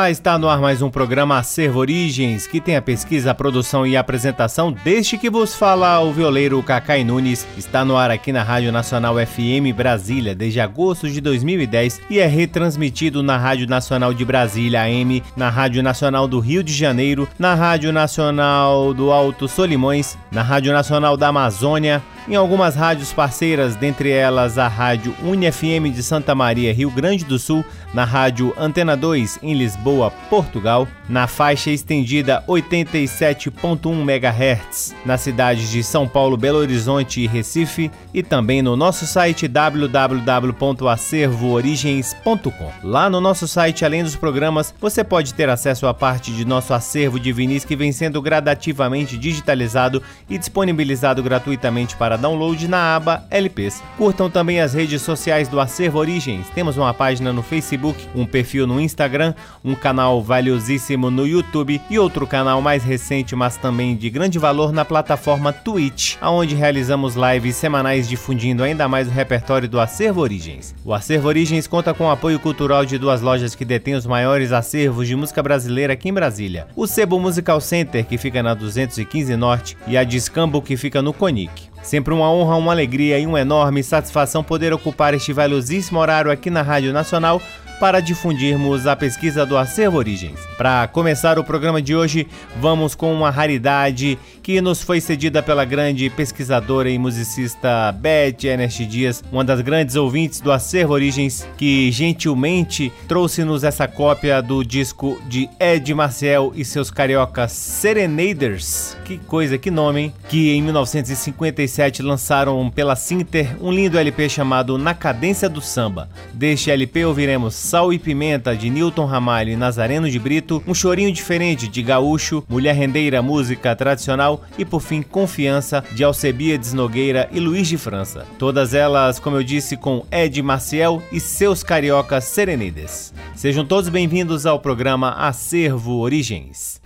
Olá, está no ar mais um programa Acervo Origens, que tem a pesquisa, a produção e a apresentação deste que vos fala o violeiro Cacai Nunes. Está no ar aqui na Rádio Nacional FM Brasília desde agosto de 2010 e é retransmitido na Rádio Nacional de Brasília AM, na Rádio Nacional do Rio de Janeiro, na Rádio Nacional do Alto Solimões, na Rádio Nacional da Amazônia, em algumas rádios parceiras, dentre elas a Rádio UniFM de Santa Maria, Rio Grande do Sul, na Rádio Antena 2 em Lisboa, Portugal, na faixa estendida 87.1 MHz nas cidades de São Paulo, Belo Horizonte e Recife e também no nosso site www.acervoorigens.com. Lá no nosso site, além dos programas, você pode ter acesso a parte de nosso acervo de vinis que vem sendo gradativamente digitalizado e disponibilizado gratuitamente para download na aba LPs. Curtam também as redes sociais do Acervo Origens. Temos uma página no Facebook, um perfil no Instagram, um canal valiosíssimo no YouTube e outro canal mais recente, mas também de grande valor na plataforma Twitch, onde realizamos lives semanais difundindo ainda mais o repertório do Acervo Origens. O Acervo Origens conta com o apoio cultural de duas lojas que detêm os maiores acervos de música brasileira aqui em Brasília. O Sebo Musical Center, que fica na 215 Norte, e a Discambo, que fica no Conic. Sempre uma honra, uma alegria e uma enorme satisfação poder ocupar este valiosíssimo horário aqui na Rádio Nacional para difundirmos a pesquisa do Acervo Origens. Para começar o programa de hoje, vamos com uma raridade que nos foi cedida pela grande pesquisadora e musicista Beth Ernest Dias, uma das grandes ouvintes do Acervo Origens, que gentilmente trouxe-nos essa cópia do disco de Ed Marcel e seus cariocas Serenaders. Que coisa, que nome, hein? Que em 1957 lançaram pela Sinter um lindo LP chamado Na Cadência do Samba. Deste LP ouviremos Sal e Pimenta de Newton Ramalho e Nazareno de Brito, um chorinho diferente de Gaúcho, Mulher Rendeira música tradicional e por fim Confiança de Alcebiades Nogueira e Luiz de França. Todas elas, como eu disse, com Ed Maciel e seus cariocas Serenides. Sejam todos bem-vindos ao programa Acervo Origens.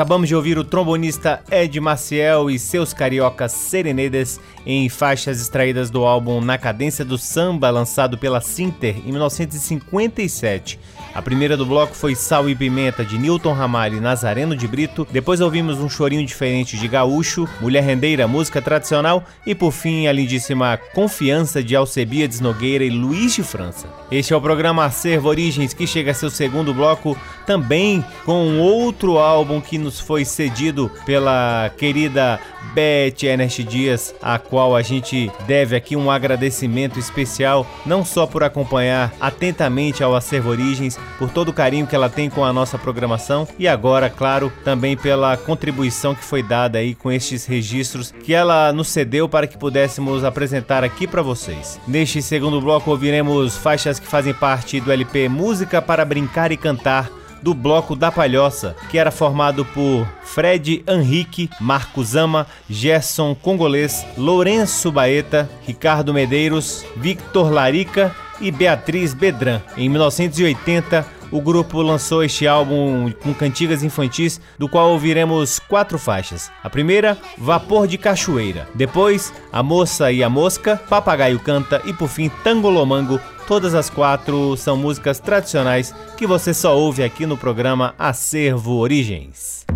Acabamos de ouvir o trombonista Ed Maciel e seus cariocas Serenedes em faixas extraídas do álbum Na Cadência do Samba, lançado pela Sinter em 1957. A primeira do bloco foi Sal e Pimenta de Newton Ramalho e Nazareno de Brito. Depois ouvimos um chorinho diferente de Gaúcho, Mulher Rendeira, música tradicional e por fim a lindíssima Confiança de Alcebiades Nogueira e Luiz de França. Este é o programa Acervo Origens que chega a seu segundo bloco também com outro álbum que nos foi cedido pela querida Beth Ernest Dias, a qual a gente deve aqui um agradecimento especial, não só por acompanhar atentamente ao Acervo Origens, por todo o carinho que ela tem com a nossa programação e agora, claro, também pela contribuição que foi dada aí com estes registros que ela nos cedeu para que pudéssemos apresentar aqui para vocês. Neste segundo bloco ouviremos faixas que fazem parte do LP Música para Brincar e Cantar do Bloco da Palhoça, que era formado por Fred Henrique, Marco Zama, Gerson Congolês, Lourenço Baeta, Ricardo Medeiros, Victor Larica e Beatriz Bedran. Em 1980, o grupo lançou este álbum com cantigas infantis, do qual ouviremos quatro faixas. A primeira, Vapor de Cachoeira. Depois, A Moça e a Mosca, Papagaio Canta e por fim, Tangolomango. Todas as quatro são músicas tradicionais que você só ouve aqui no programa Acervo Origens.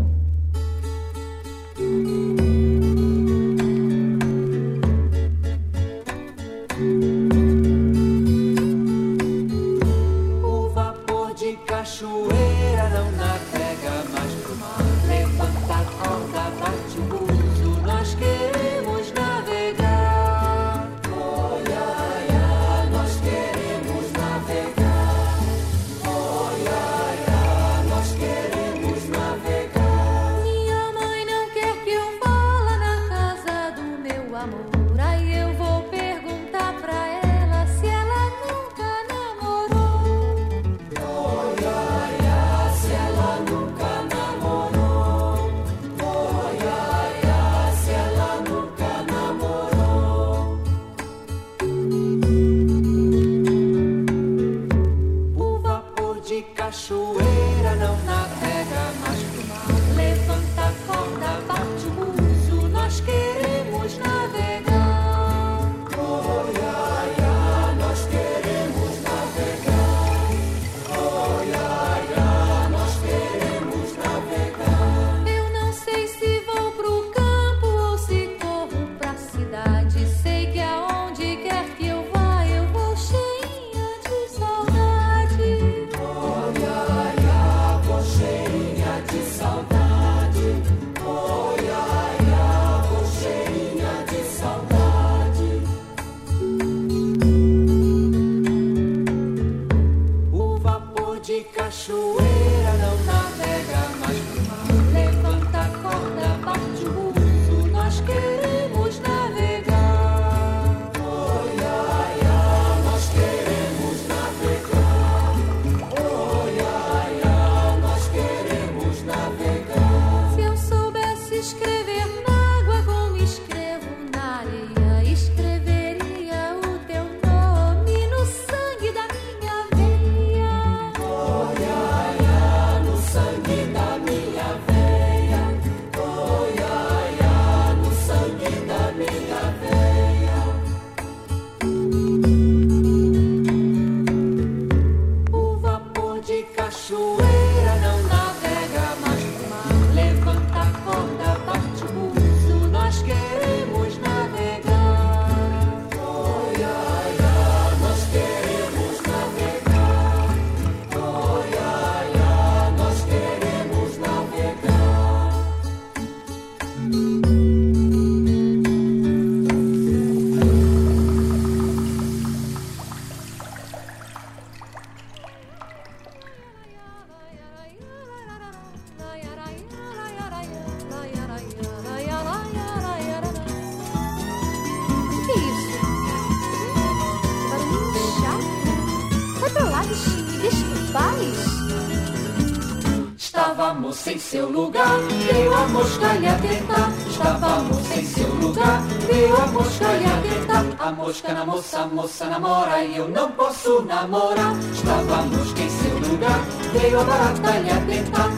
Em seu lugar, veio a mosca lhe atentar. Estávamos em seu lugar, veio a mosca lhe atentar. A mosca na moça, a moça namora e eu não posso namorar. Mosca em seu lugar, veio a barata lhe atentar.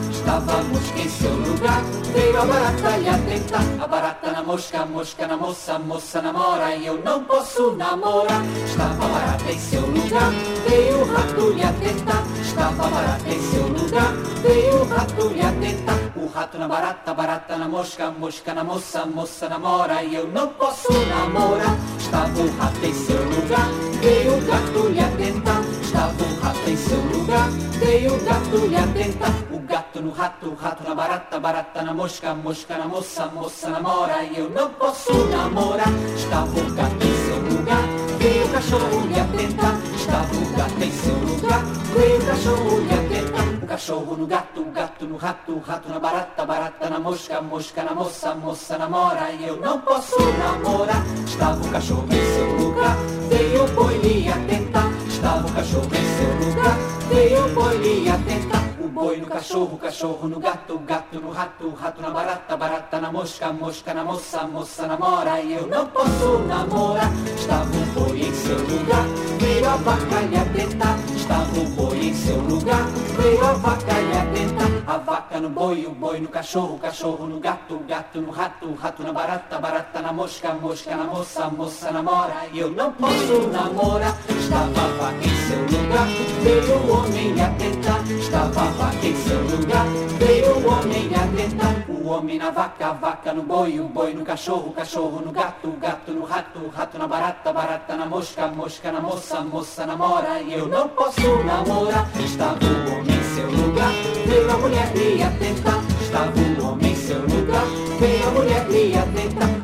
Mosca em seu lugar, veio a barata lhe atentar. A barata na mosca, a mosca na moça, a moça namora e eu não posso namorar. Estava barata em seu lugar, veio o rato lhe atentar. Estava a barata em seu lugar, veio o rato lhe atentar. O rato na barata, barata na mosca, mosca na moça, moça namora e eu não posso namorar. Estava o rato em seu lugar, veio o gato lhe atentar. Estava o rato em seu lugar, veio o gato lhe atentar. Gato no rato, rato na barata, barata na mosca, mosca na moça, moça namora e eu não posso namorar. Estava o gato em seu lugar, veio o cachorro lhe atentar. Estava o gato em seu lugar, veio o cachorro lhe atentar. O cachorro no gato, o gato no rato, rato na barata, barata na mosca, mosca na moça, moça namora e eu não posso namorar. Estava o cachorro em seu lugar, veio o boi lhe atentar. Estava o cachorro em seu lugar, veio o boi lhe atentar. O boi no cachorro, cachorro no gato, gato no rato, rato na barata, barata na mosca, mosca na moça, moça namora e eu não posso namorar. Estava o boi em seu lugar, veio a vaca lhe atentar. Estava o boi em seu lugar, veio a vaca lhe atentar. A vaca no boi, o boi no cachorro, cachorro no gato, gato no rato, rato na barata, barata na mosca, mosca na moça, moça namora e eu não posso namorar. Estava a vaca em seu lugar, veio o homem lhe atentar. Estava a vaca em seu lugar, veio o homem lhe atentar. O homem na vaca, a vaca no boi, o boi no cachorro, o cachorro no gato, o gato no rato, o rato na barata, barata na mosca, mosca na moça, moça namora e eu não posso namorar. Estava o homem em seu lugar, veio a mulher lhe atentar. Estava o homem em seu lugar, veio a mulher.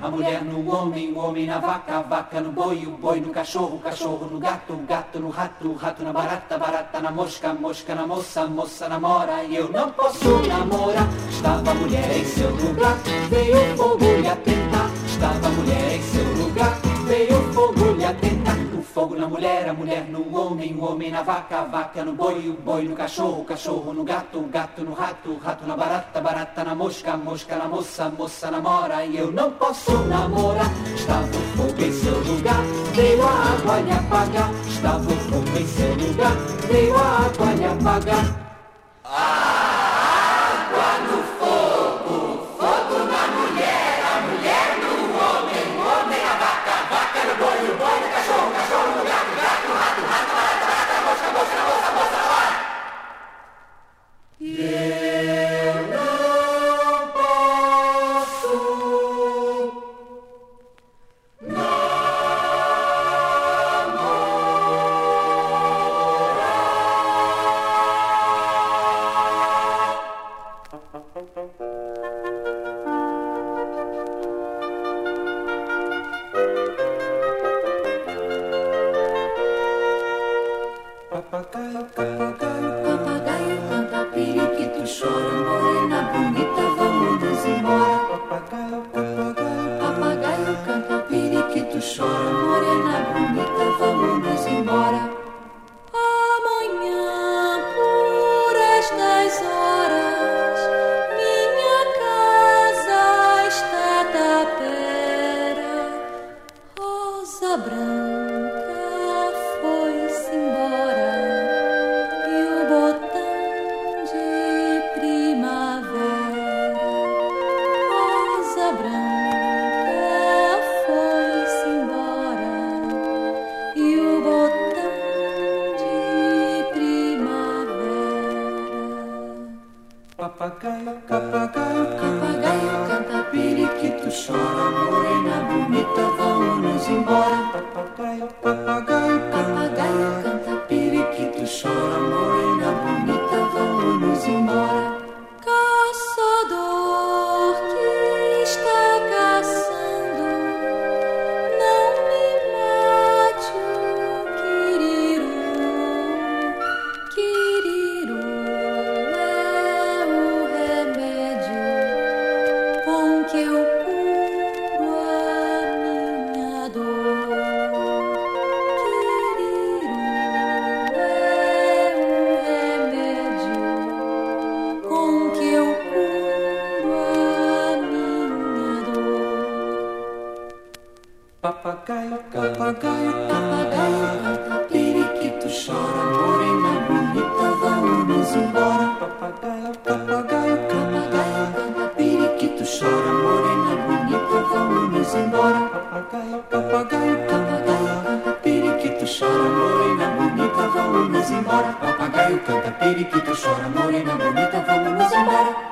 A mulher no homem, o homem na vaca, a vaca no boi, o boi no cachorro, o cachorro no gato, o gato no rato, o rato na barata, barata na mosca, mosca na moça, moça namora e eu não posso namorar. Estava a mulher em seu lugar, veio o fogo lhe atentar. Estava a mulher em seu lugar, veio o fogo lhe atentar. O fogo na mulher, a mulher no homem, o homem na vaca, a vaca no boi, o boi no cachorro, o cachorro no gato, o gato no rato, o rato na barata, barata na mosca, mosca na moça, moça namora e eu não posso namorar. Estava o fogo em seu lugar, veio a água lhe apagar. Estava o fogo em seu lugar, veio a água lhe apagar. Papagaio papagaio, papagaio canta, periquito chora, morena bonita, vamos embora. papagaio, papagaio, Papagaio periquito chora, morena bonita, vamos embora. papagaio, papagaio, Papagaio periquito chora, morena bonita, vamos embora. Papagaio canta, periquito chora, morena bonita, vamos embora.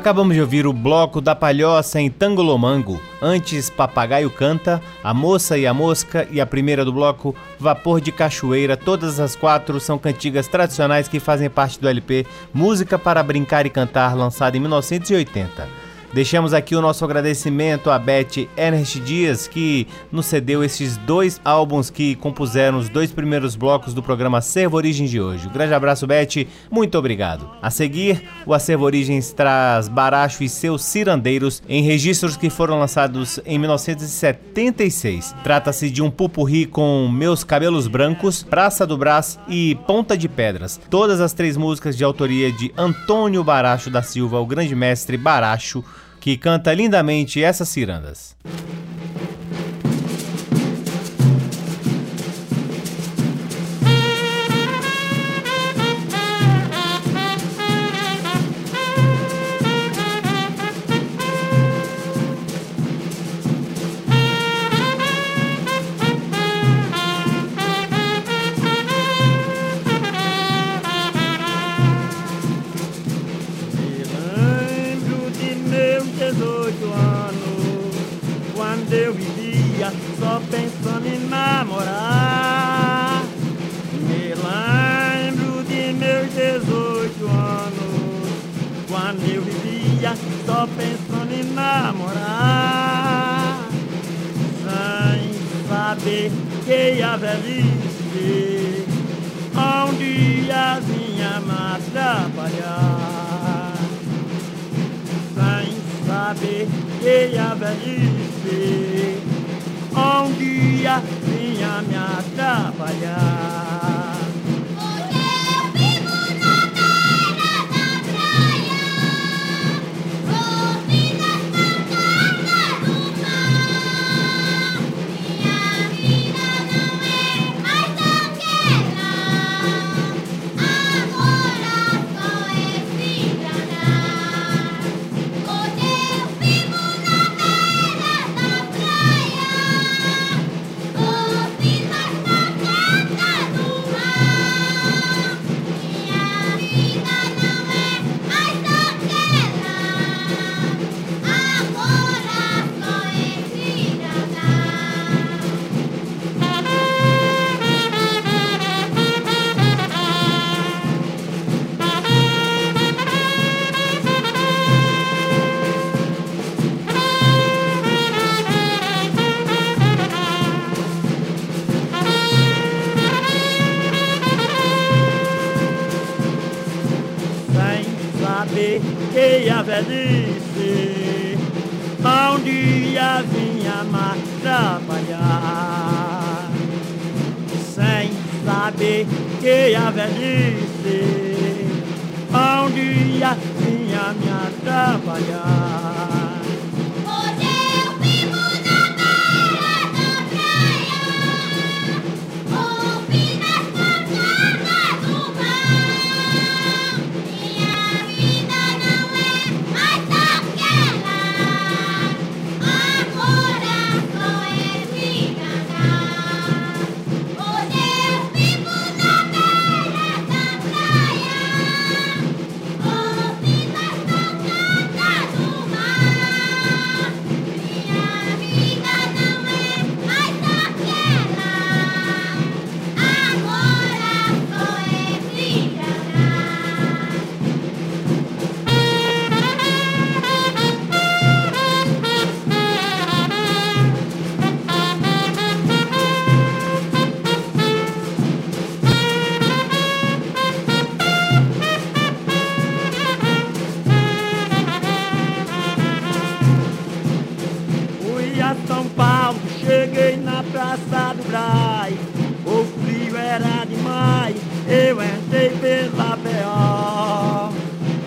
Acabamos de ouvir o bloco da Palhoça em Tangolomango. Antes, Papagaio Canta, A Moça e a Mosca e a primeira do bloco, Vapor de Cachoeira. Todas as quatro são cantigas tradicionais que fazem parte do LP Música para Brincar e Cantar, lançado em 1980. Deixamos aqui o nosso agradecimento a Beth Ernest Dias, que nos cedeu esses dois álbuns que compuseram os dois primeiros blocos do programa Acervo Origens de hoje. Um grande abraço, Beth, muito obrigado. A seguir, o Acervo Origens traz Baracho e seus Cirandeiros em registros que foram lançados em 1976. Trata-se de um pupurri com Meus Cabelos Brancos, Praça do Brás e Ponta de Pedras. Todas as três músicas de autoria de Antônio Baracho da Silva, o grande mestre Baracho, que canta lindamente essas cirandas. Praça do brai. O frio era demais, eu entrei pela B.O.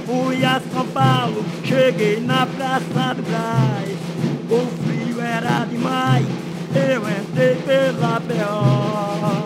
Fui a São Paulo, cheguei na Praça do Braz. O frio era demais, eu entrei pela B.O.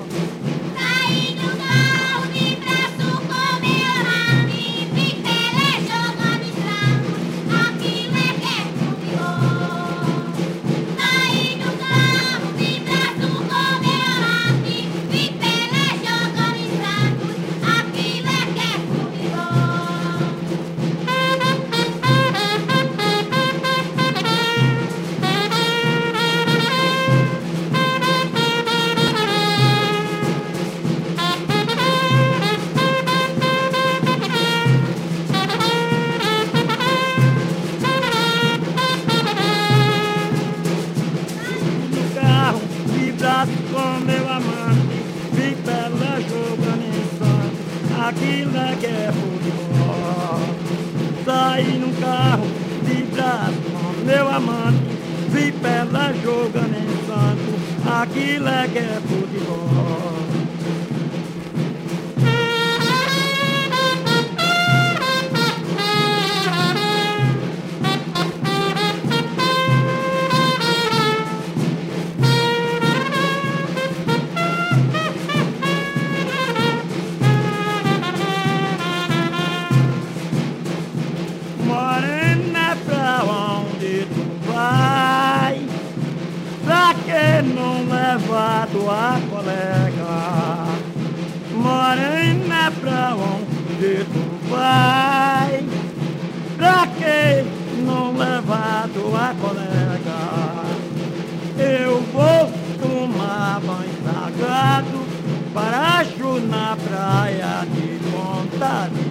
na praia de Montaria.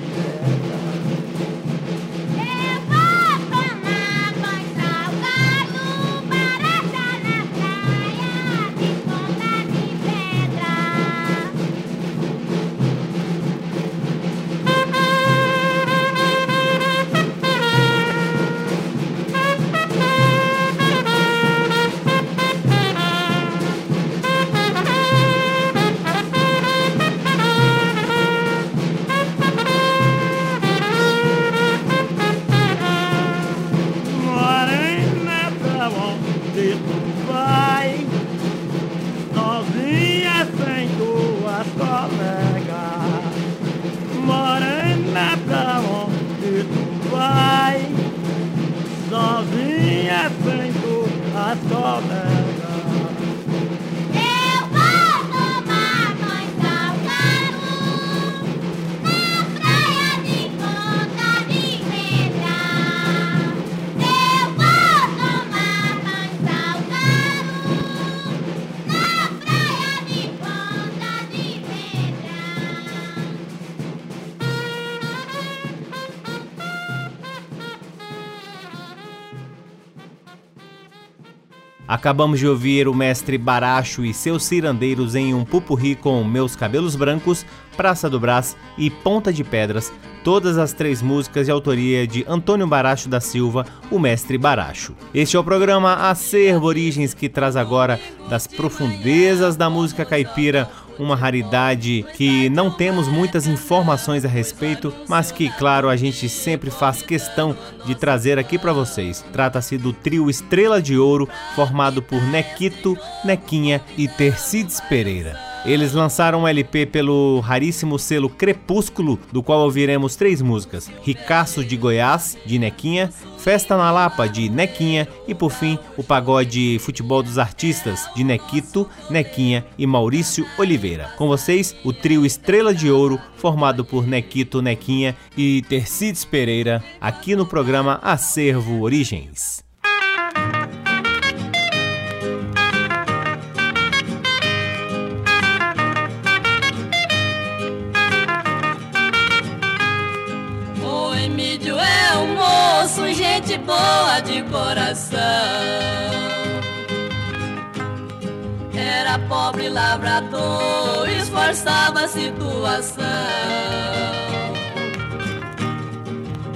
Acabamos de ouvir o mestre Baracho e seus cirandeiros em um pupurri com Meus Cabelos Brancos, Praça do Brás e Ponta de Pedras, todas as três músicas de autoria de Antônio Baracho da Silva, o mestre Baracho. Este é o programa Acervo Origens que traz agora das profundezas da música caipira uma raridade que não temos muitas informações a respeito, mas que, claro, a gente sempre faz questão de trazer aqui para vocês. Trata-se do trio Estrela de Ouro, formado por Nequito, Nequinha e Tercides Pereira. Eles lançaram um LP pelo raríssimo selo Crepúsculo, do qual ouviremos três músicas: Ricaço de Goiás, de Nequinha, Festa na Lapa, de Nequinha e, por fim, o pagode Futebol dos Artistas, de Nequito, Nequinha e Maurício Oliveira. Com vocês, o trio Estrela de Ouro, formado por Nequito, Nequinha e Tercides Pereira, aqui no programa Acervo Origens. Gente boa de coração. Era pobre lavrador, esforçava a situação.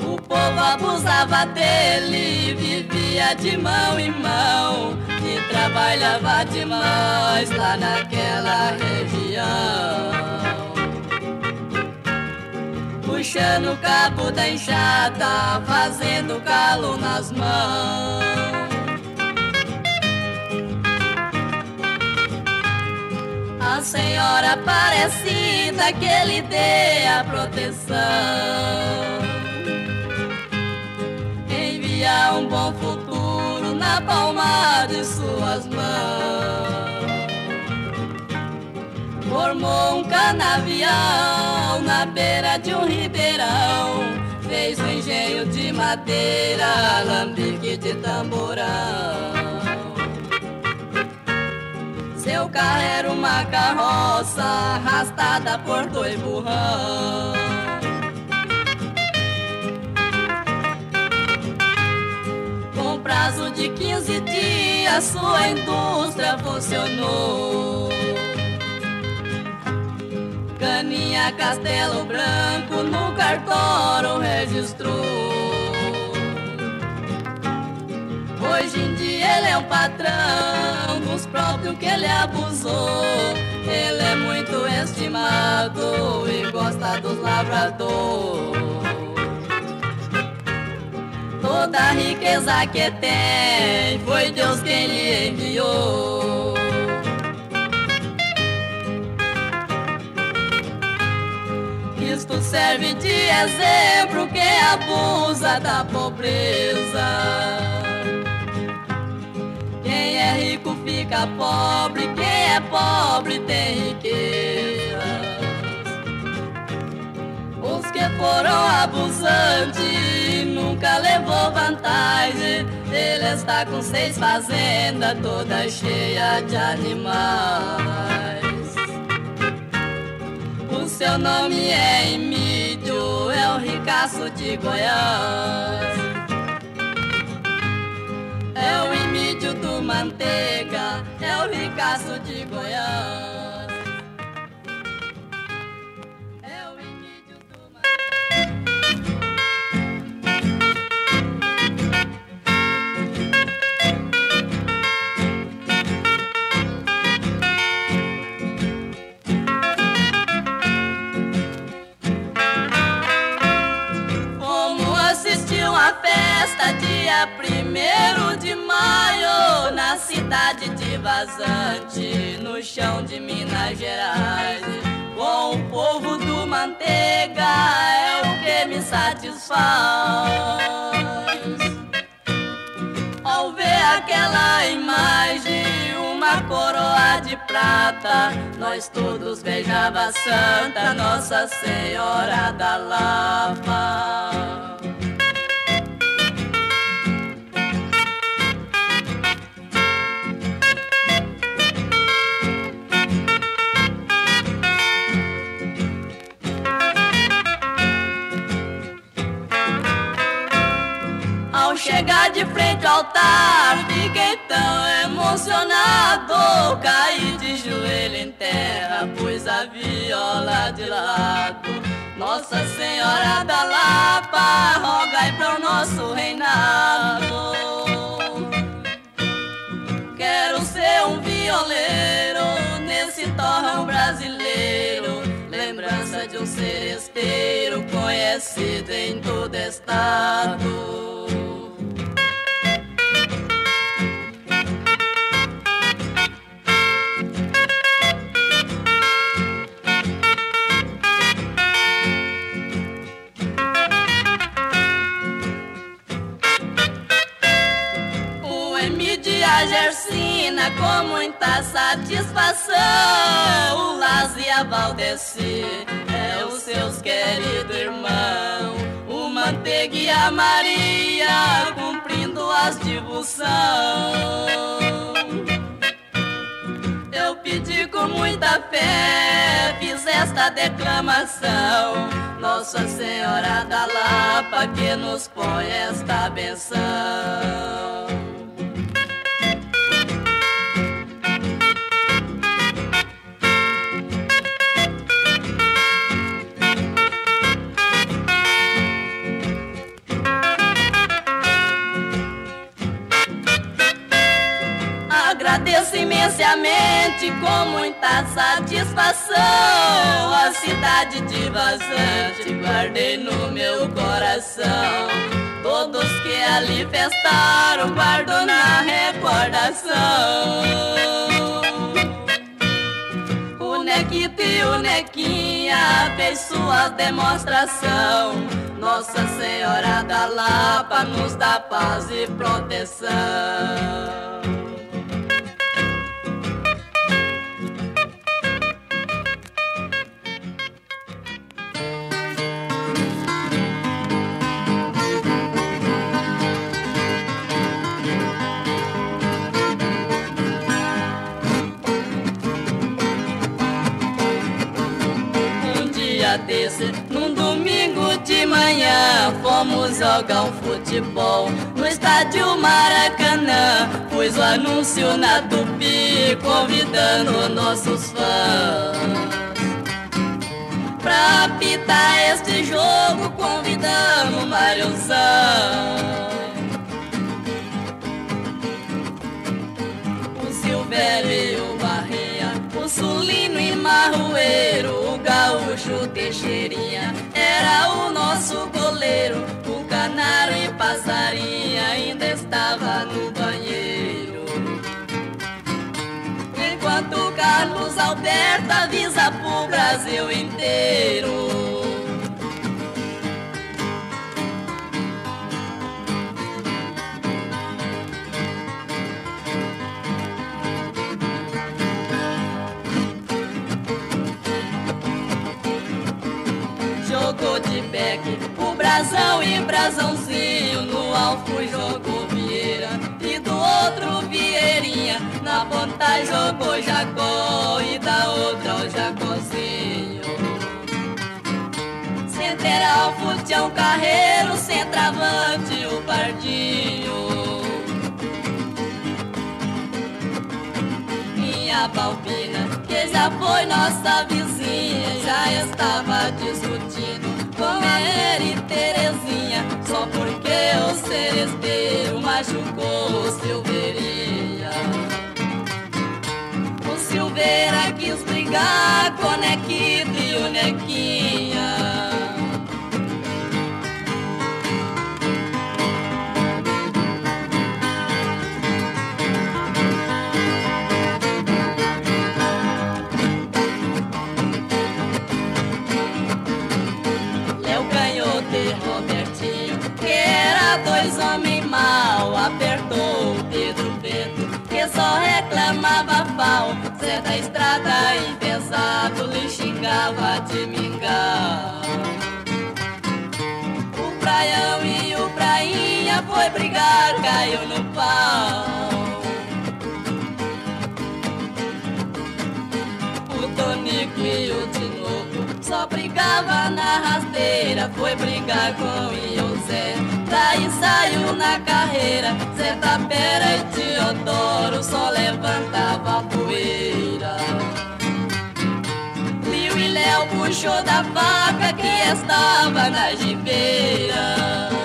O povo abusava dele, vivia de mão em mão e trabalhava demais lá naquela região puxando o cabo da enxada, fazendo calo nas mãos. A senhora Aparecida que ele dê a proteção, envia um bom futuro na palma de suas mãos formou um canavial na beira madeira, alambique de tamborão. Seu carro era uma carroça arrastada por dois burrão. Com prazo de 15 dias, sua indústria funcionou. Caninha Castelo Branco no cartório registrou. Hoje em dia ele é um patrão dos próprios que ele abusou. Ele é muito estimado e gosta dos lavradores. Toda a riqueza que tem foi Deus quem lhe enviou. Isto serve de exemplo quem abusa da pobreza. É rico fica pobre, quem é pobre tem riqueza. Os que foram abusantes nunca levou vantagem. Ele está com seis fazendas toda cheia de animais. O seu nome é Emílio, é o ricaço de Goiás. Manteiga, é o ricaço de Goiás. De Vazante, no chão de Minas Gerais. Com o povo do Manteiga é o que me satisfaz. Ao ver aquela imagem, uma coroa de prata, nós todos beijava a Santa Nossa Senhora da Lapa. De frente ao altar, fiquei tão emocionado. Caí de joelho em terra, pus a viola de lado. Nossa Senhora da Lapa, rogai para o nosso reinado. Quero ser um violeiro nesse torrão brasileiro. Lembrança de um seresteiro conhecido em todo estado. Muita satisfação. O Laz a Valdeci é os seus queridos irmãos. O Manteiga e a Maria cumprindo as divulsão. Eu pedi com muita fé, fiz esta declamação. Nossa Senhora da Lapa que nos põe esta benção. Agradeço imensamente com muita satisfação a cidade de Vazante guardei no meu coração. Todos que ali festaram guardo na recordação. O Nequito e o Nequinha fez sua demonstração. Nossa Senhora da Lapa nos dá paz e proteção. Dia desse, num domingo de manhã, fomos jogar um futebol no estádio Maracanã. Pus o anúncio na Tupi, convidando nossos fãs. Pra apitar este jogo, convidamos Mariozão. o Silvério Sulino e Marroeiro, o Gaúcho Teixeirinha, era o nosso goleiro, o Canário e Passarinha ainda estava no banheiro. Enquanto Carlos Alberto avisa pro Brasil inteiro. Brasão e brasãozinho. No alvo jogou Vieira e do outro Vieirinha. Na ponta jogou Jacó e da outra o Jacozinho Central, Futião, Carreiro, centravante, o Pardinho. Minha Balbina, que já foi nossa vizinha, já estava discutindo e Terezinha, só porque o seresteiro machucou o Silveirinha. O Silveira quis Da estrada e pesado, lhe xingava de mingau. O Praião e o Prainha foi brigar, caiu no pau. O Tonico e o Tinoco só brigava na rasteira, foi brigar com o Iosé. Daí saiu na Tapera e Teodoro só levantava poeira. Liu e Léo puxou da vaca que estava na gibeira.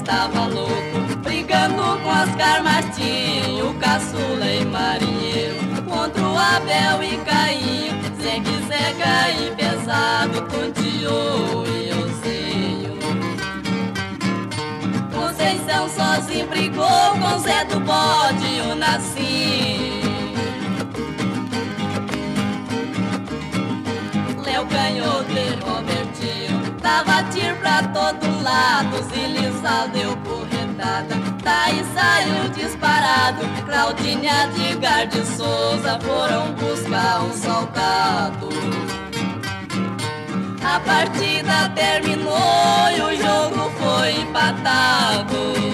Estava louco, brigando com Oscar Martinho, o caçula e marinheiro, contra o Abel e Caim, sem quiser cair pesado com Tio e Ozinho. Conceição sozinho brigou com Zé do Bode o Nassim. Léo Canhoto Dava tiro pra todo lado Zilizal deu corretada Daí saiu disparado Claudinha de Garde Souza Foram buscar um soldado. A partida terminou E o jogo foi empatado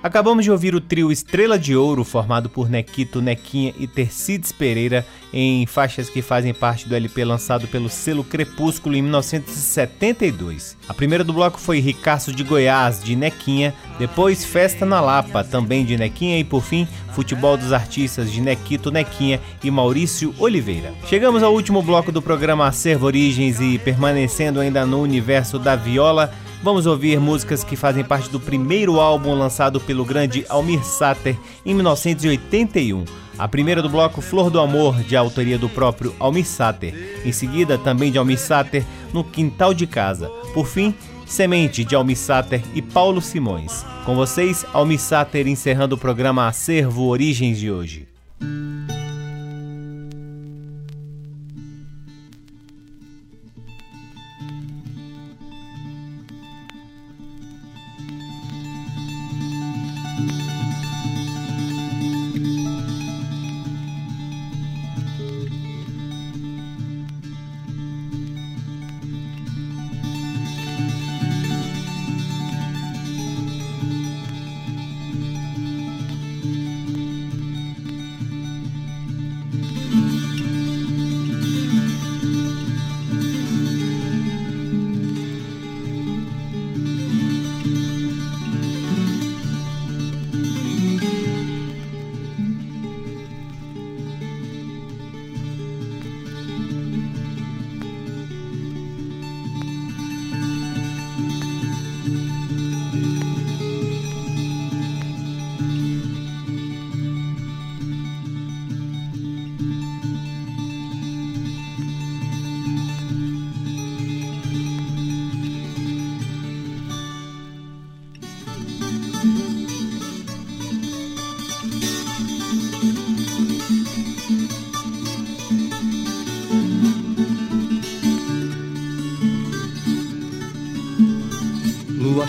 Acabamos de ouvir o trio Estrela de Ouro, formado por Nequito, Nequinha e Tercides Pereira, em faixas que fazem parte do LP lançado pelo selo Crepúsculo em 1972. A primeira do bloco foi Ricaço de Goiás, de Nequinha, depois Festa na Lapa, também de Nequinha, e por fim, Futebol dos Artistas, de Nequito, Nequinha e Maurício Oliveira. Chegamos ao último bloco do programa Acervo Origens e, permanecendo ainda no universo da viola, Vamos ouvir músicas que fazem parte do primeiro álbum lançado pelo grande Almir Sater em 1981. A primeira do bloco Flor do Amor, de autoria do próprio Almir Sater. Em seguida, também de Almir Sater, No Quintal de Casa. Por fim, Semente, de Almir Sater e Paulo Simões. Com vocês, Almir Sater encerrando o programa Acervo Origens de hoje.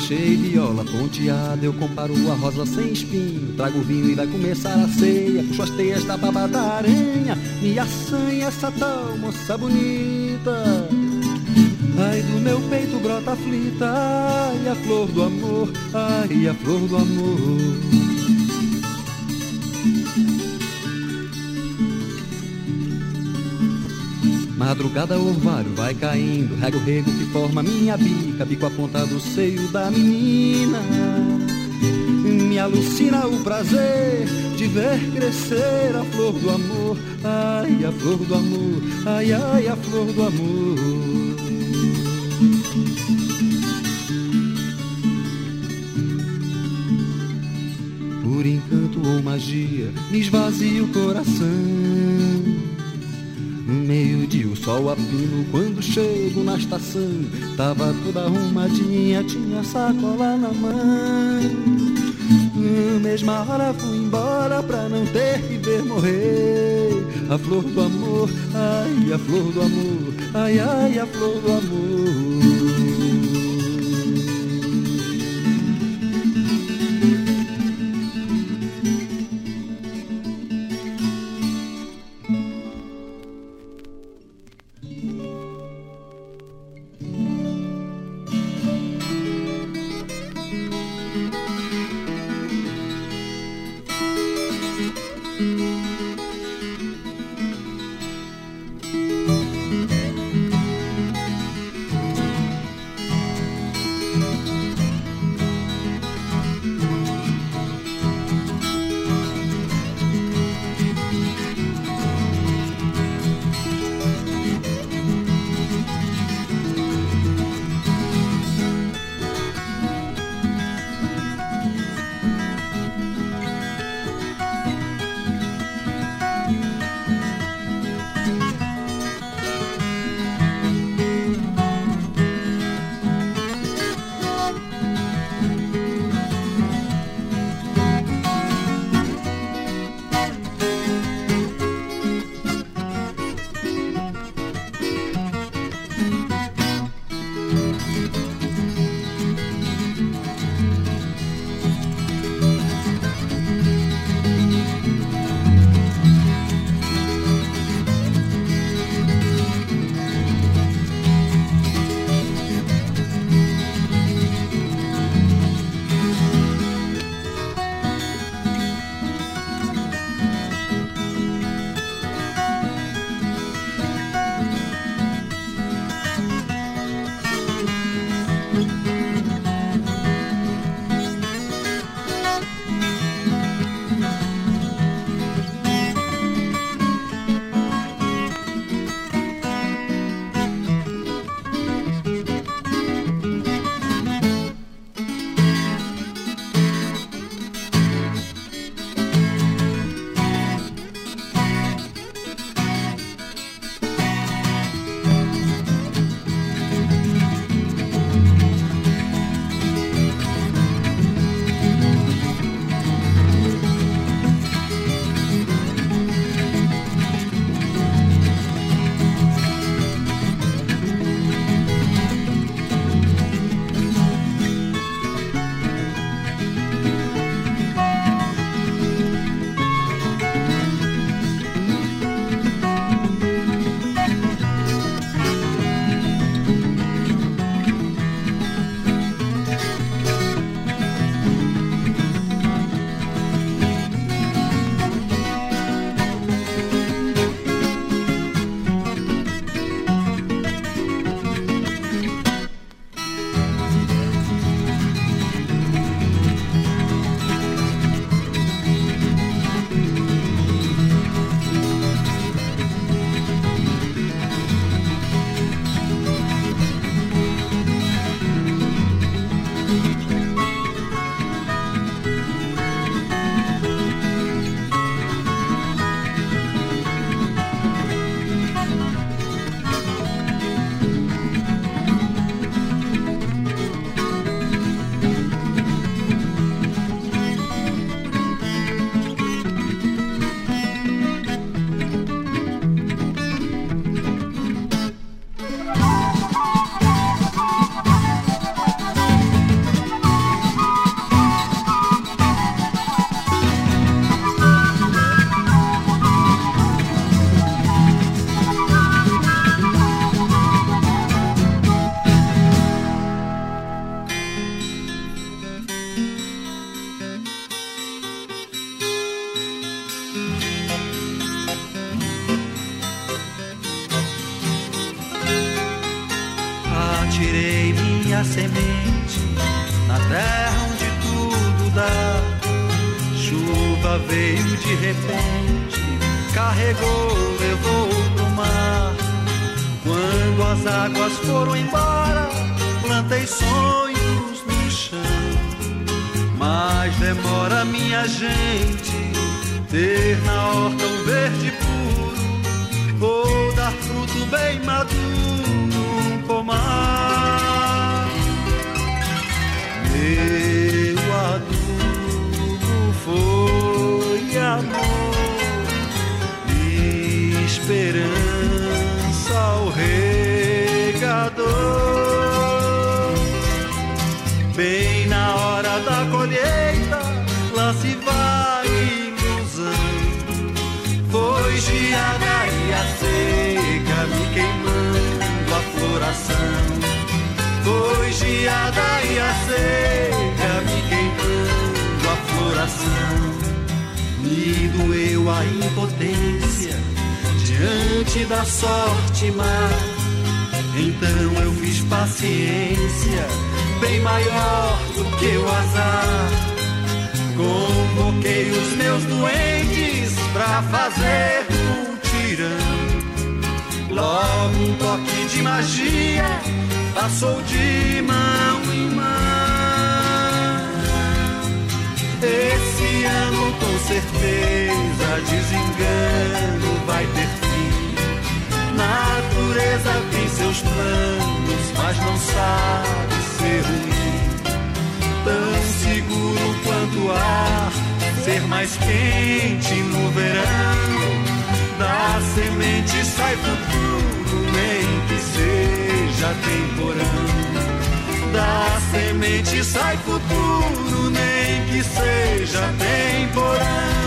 Cheia, viola ponteada, eu comparo a rosa sem espinho. Trago vinho e vai começar a ceia. Puxo as teias da baba da aranha. Me assanha essa tal moça bonita. Ai, do meu peito brota aflita. Ai, a flor do amor. Ai, a flor do amor. Madrugada orvalho vai caindo, rega o rego que forma minha bica, bico a ponta do seio da menina. Me alucina o prazer de ver crescer a flor do amor, ai, a flor do amor, ai, ai, a flor do amor. Por encanto ou magia, me esvazia o coração. Meio-dia o sol a pino quando chego na estação Tava toda arrumadinha, tinha sacola na mão. Mesma hora fui embora pra não ter que ver morrer. A flor do amor, ai a flor do amor Ai ai a flor do amor Bem na hora da colheita, lá se vai ilusão. Foi a seca me queimando a floração. Foi a seca me queimando a floração. Me doeu a impotência diante da sorte má. Então eu fiz paciência, bem maior do que o azar. Convoquei os meus doentes pra fazer um tirão. Logo um toque de magia passou de mão em mão. Esse ano com certeza desengano vai ter. Natureza tem seus planos, mas não sabe ser ruim. Tão seguro quanto o ar, ser mais quente no verão. Da semente sai futuro, nem que seja temporão. Da semente sai futuro, nem que seja temporão.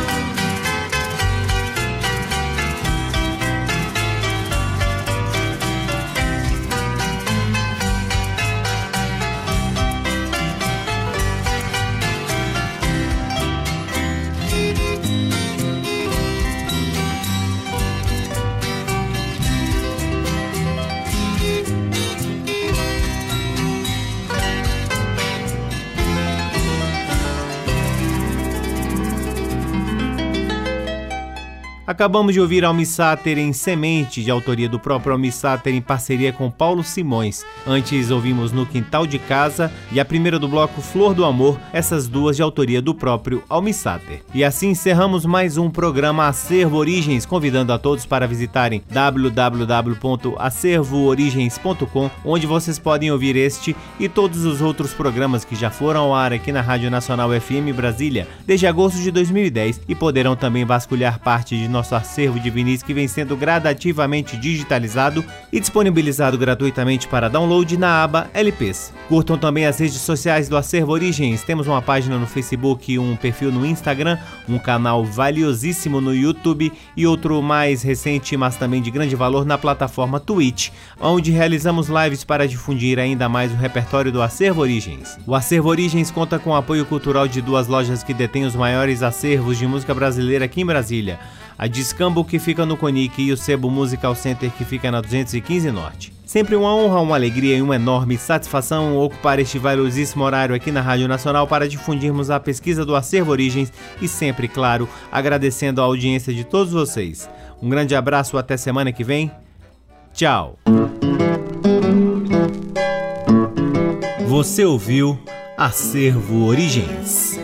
Acabamos de ouvir Almissáter em Semente, de autoria do próprio Almissáter em parceria com Paulo Simões. Antes ouvimos No Quintal de Casa e a primeira do bloco Flor do Amor, essas duas de autoria do próprio Almissáter. E assim encerramos mais um programa Acervo Origens, convidando a todos para visitarem www.acervoorigens.com, onde vocês podem ouvir este e todos os outros programas que já foram ao ar aqui na Rádio Nacional FM Brasília desde agosto de 2010 e poderão também vasculhar parte de nosso acervo de vinis que vem sendo gradativamente digitalizado e disponibilizado gratuitamente para download na aba LPs. Curtam também as redes sociais do Acervo Origens. Temos uma página no Facebook, um perfil no Instagram, um canal valiosíssimo no YouTube e outro mais recente, mas também de grande valor na plataforma Twitch, onde realizamos lives para difundir ainda mais o repertório do Acervo Origens. O Acervo Origens conta com apoio cultural de duas lojas que detêm os maiores acervos de música brasileira aqui em Brasília a Discambo que fica no Conic e o Sebo Musical Center que fica na 215 Norte. Sempre uma honra, uma alegria e uma enorme satisfação ocupar este valiosíssimo horário aqui na Rádio Nacional para difundirmos a pesquisa do Acervo Origens e sempre, claro, agradecendo a audiência de todos vocês. Um grande abraço, até semana que vem. Tchau. Você ouviu Acervo Origens.